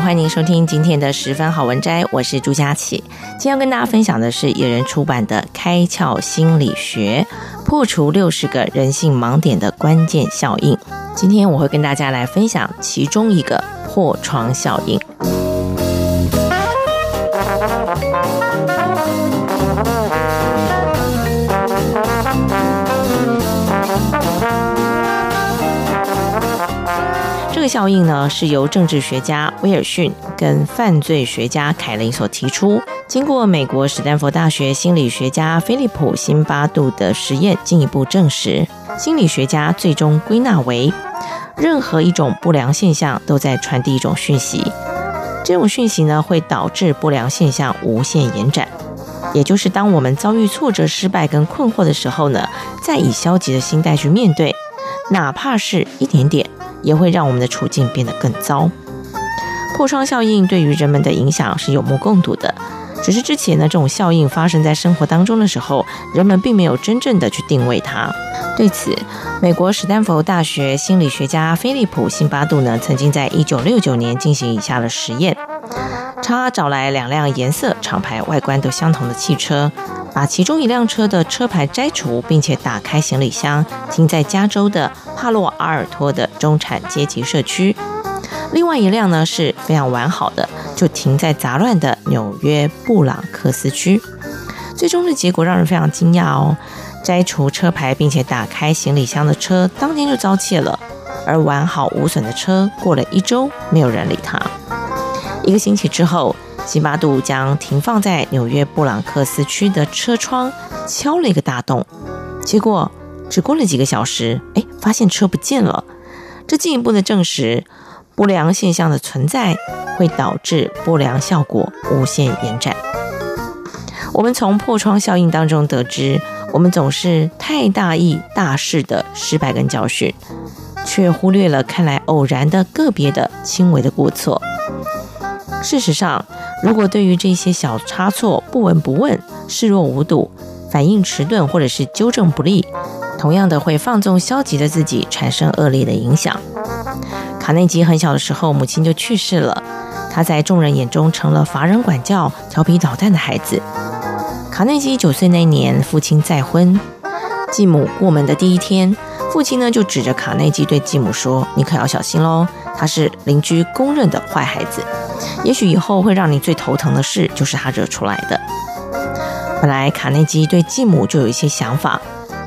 欢迎收听今天的十分好文摘，我是朱佳琪。今天要跟大家分享的是野人出版的《开窍心理学：破除六十个人性盲点的关键效应》。今天我会跟大家来分享其中一个破窗效应。效应呢，是由政治学家威尔逊跟犯罪学家凯林所提出，经过美国史丹佛大学心理学家菲利普辛巴杜的实验进一步证实。心理学家最终归纳为，任何一种不良现象都在传递一种讯息，这种讯息呢会导致不良现象无限延展。也就是当我们遭遇挫折、失败跟困惑的时候呢，再以消极的心态去面对，哪怕是一点点。也会让我们的处境变得更糟。破窗效应对于人们的影响是有目共睹的，只是之前呢，这种效应发生在生活当中的时候，人们并没有真正的去定位它。对此，美国史丹佛大学心理学家菲利普辛巴杜呢，曾经在一九六九年进行以下的实验：他找来两辆颜色、厂牌、外观都相同的汽车。把其中一辆车的车牌摘除，并且打开行李箱，停在加州的帕洛阿尔托的中产阶级社区。另外一辆呢是非常完好的，就停在杂乱的纽约布朗克斯区。最终的结果让人非常惊讶哦！摘除车牌并且打开行李箱的车当天就遭窃了，而完好无损的车过了一周没有人理它。一个星期之后。辛巴杜将停放在纽约布朗克斯区的车窗敲了一个大洞，结果只过了几个小时，哎，发现车不见了。这进一步的证实，不良现象的存在会导致不良效果无限延展。我们从破窗效应当中得知，我们总是太大意大事的失败跟教训，却忽略了看来偶然的个别的轻微的过错。事实上，如果对于这些小差错不闻不问、视若无睹、反应迟钝或者是纠正不力，同样的会放纵消极的自己，产生恶劣的影响。卡内基很小的时候，母亲就去世了，他在众人眼中成了乏人管教、调皮捣蛋的孩子。卡内基九岁那年，父亲再婚，继母过门的第一天，父亲呢就指着卡内基对继母说：“你可要小心喽，他是邻居公认的坏孩子。”也许以后会让你最头疼的事，就是他惹出来的。本来卡内基对继母就有一些想法，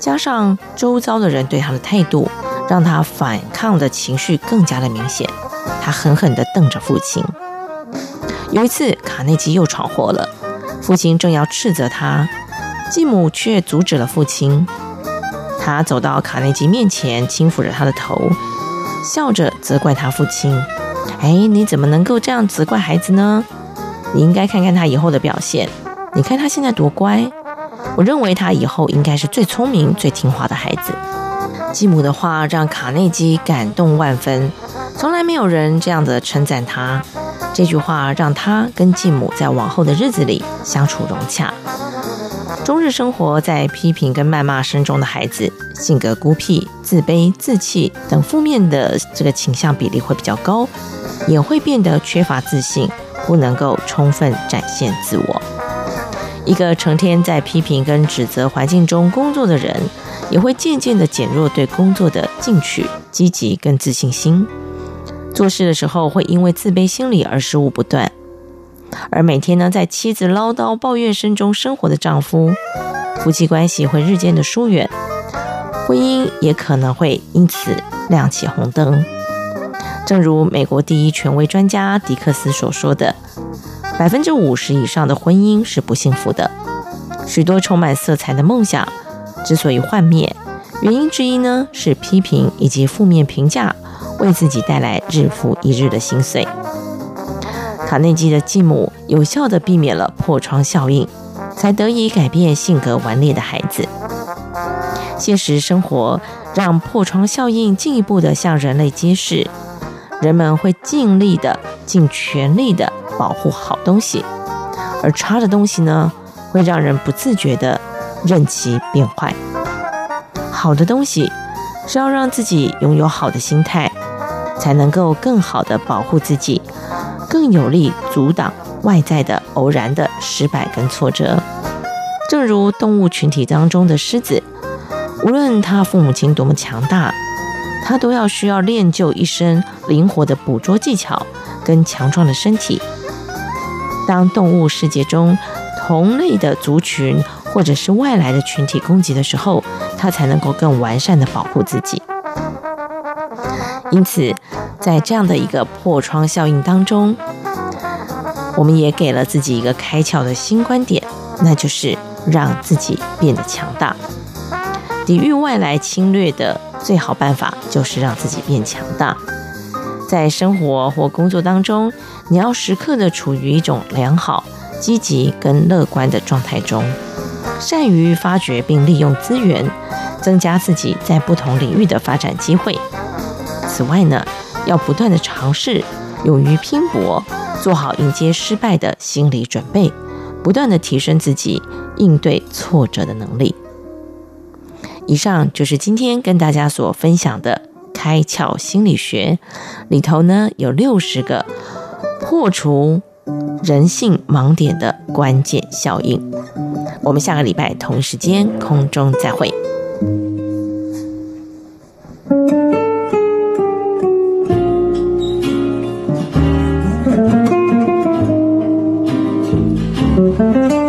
加上周遭的人对他的态度，让他反抗的情绪更加的明显。他狠狠地瞪着父亲。有一次，卡内基又闯祸了，父亲正要斥责他，继母却阻止了父亲。他走到卡内基面前，轻抚着他的头，笑着责怪他父亲。哎，你怎么能够这样责怪孩子呢？你应该看看他以后的表现。你看他现在多乖，我认为他以后应该是最聪明、最听话的孩子。继母的话让卡内基感动万分，从来没有人这样的称赞他。这句话让他跟继母在往后的日子里相处融洽。终日生活在批评跟谩骂声中的孩子，性格孤僻、自卑、自弃等负面的这个倾向比例会比较高。也会变得缺乏自信，不能够充分展现自我。一个成天在批评跟指责环境中工作的人，也会渐渐地减弱对工作的进取、积极跟自信心。做事的时候会因为自卑心理而失误不断。而每天呢，在妻子唠叨抱怨声中生活的丈夫，夫妻关系会日渐的疏远。婚姻也可能会因此亮起红灯。正如美国第一权威专家迪克斯所说的，百分之五十以上的婚姻是不幸福的。许多充满色彩的梦想之所以幻灭，原因之一呢是批评以及负面评价为自己带来日复一日的心碎。卡内基的继母有效地避免了破窗效应，才得以改变性格顽劣的孩子。现实生活让破窗效应进一步地向人类揭示，人们会尽力的、尽全力的保护好东西，而差的东西呢，会让人不自觉地任其变坏。好的东西是要让自己拥有好的心态，才能够更好地保护自己。更有力阻挡外在的偶然的失败跟挫折，正如动物群体当中的狮子，无论他父母亲多么强大，他都要需要练就一身灵活的捕捉技巧跟强壮的身体。当动物世界中同类的族群或者是外来的群体攻击的时候，他才能够更完善的保护自己。因此，在这样的一个破窗效应当中，我们也给了自己一个开窍的新观点，那就是让自己变得强大。抵御外来侵略的最好办法就是让自己变强大。在生活或工作当中，你要时刻的处于一种良好、积极跟乐观的状态中，善于发掘并利用资源，增加自己在不同领域的发展机会。此外呢，要不断的尝试，勇于拼搏，做好迎接失败的心理准备，不断的提升自己应对挫折的能力。以上就是今天跟大家所分享的开窍心理学，里头呢有六十个破除人性盲点的关键效应。我们下个礼拜同一时间空中再会。Música